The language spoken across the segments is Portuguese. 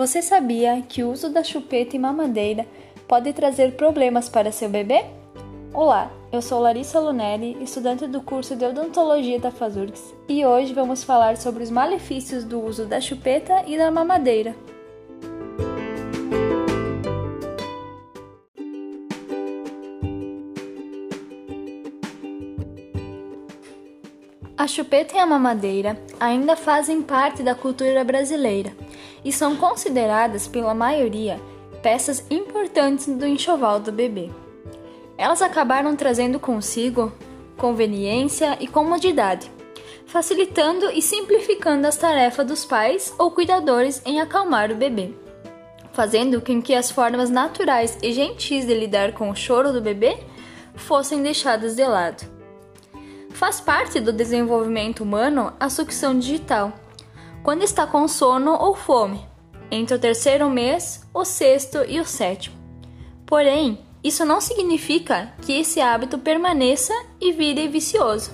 Você sabia que o uso da chupeta e mamadeira pode trazer problemas para seu bebê? Olá, eu sou Larissa Lunelli, estudante do curso de Odontologia da FASURGS, e hoje vamos falar sobre os malefícios do uso da chupeta e da mamadeira. A chupeta e a mamadeira ainda fazem parte da cultura brasileira e são consideradas pela maioria peças importantes do enxoval do bebê. Elas acabaram trazendo consigo conveniência e comodidade, facilitando e simplificando as tarefas dos pais ou cuidadores em acalmar o bebê, fazendo com que as formas naturais e gentis de lidar com o choro do bebê fossem deixadas de lado. Faz parte do desenvolvimento humano a sucção digital, quando está com sono ou fome, entre o terceiro mês, o sexto e o sétimo. Porém, isso não significa que esse hábito permaneça e vire vicioso,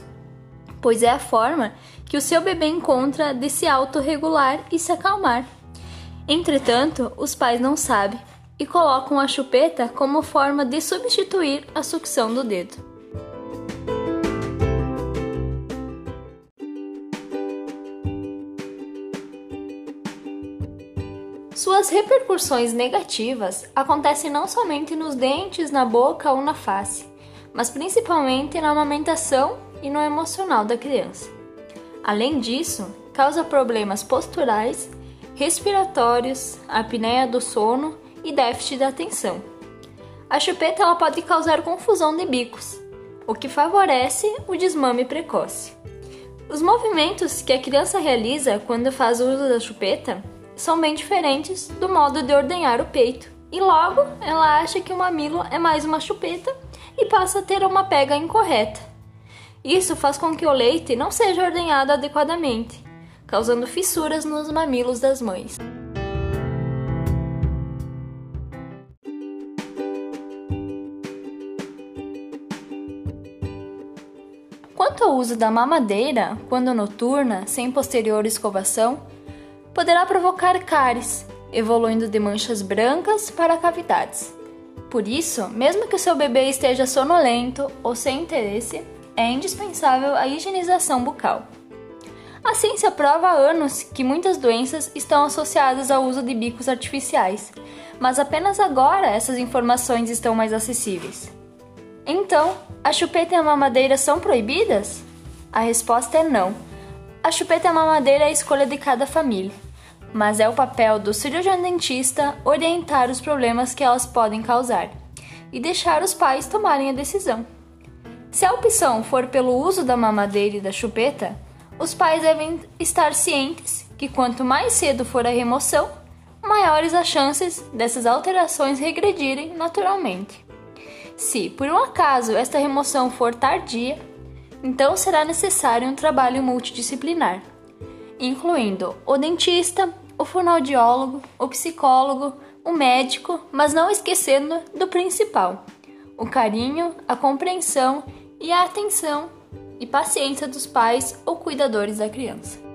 pois é a forma que o seu bebê encontra de se autorregular e se acalmar. Entretanto, os pais não sabem e colocam a chupeta como forma de substituir a sucção do dedo. Suas repercussões negativas acontecem não somente nos dentes, na boca ou na face, mas principalmente na amamentação e no emocional da criança. Além disso, causa problemas posturais, respiratórios, apneia do sono e déficit da atenção. A chupeta ela pode causar confusão de bicos, o que favorece o desmame precoce. Os movimentos que a criança realiza quando faz uso da chupeta são bem diferentes do modo de ordenhar o peito. E logo ela acha que o mamilo é mais uma chupeta e passa a ter uma pega incorreta. Isso faz com que o leite não seja ordenhado adequadamente, causando fissuras nos mamilos das mães. Quanto ao uso da mamadeira, quando noturna, sem posterior escovação, poderá provocar cáries, evoluindo de manchas brancas para cavidades. Por isso, mesmo que o seu bebê esteja sonolento ou sem interesse, é indispensável a higienização bucal. A ciência prova há anos que muitas doenças estão associadas ao uso de bicos artificiais, mas apenas agora essas informações estão mais acessíveis. Então, a chupeta e a mamadeira são proibidas? A resposta é não. A chupeta e a mamadeira é a escolha de cada família mas é o papel do cirurgião dentista orientar os problemas que elas podem causar e deixar os pais tomarem a decisão. Se a opção for pelo uso da mamadeira e da chupeta, os pais devem estar cientes que quanto mais cedo for a remoção, maiores as chances dessas alterações regredirem naturalmente. Se, por um acaso, esta remoção for tardia, então será necessário um trabalho multidisciplinar incluindo o dentista, o fonoaudiólogo, o psicólogo, o médico, mas não esquecendo do principal: o carinho, a compreensão e a atenção e paciência dos pais ou cuidadores da criança.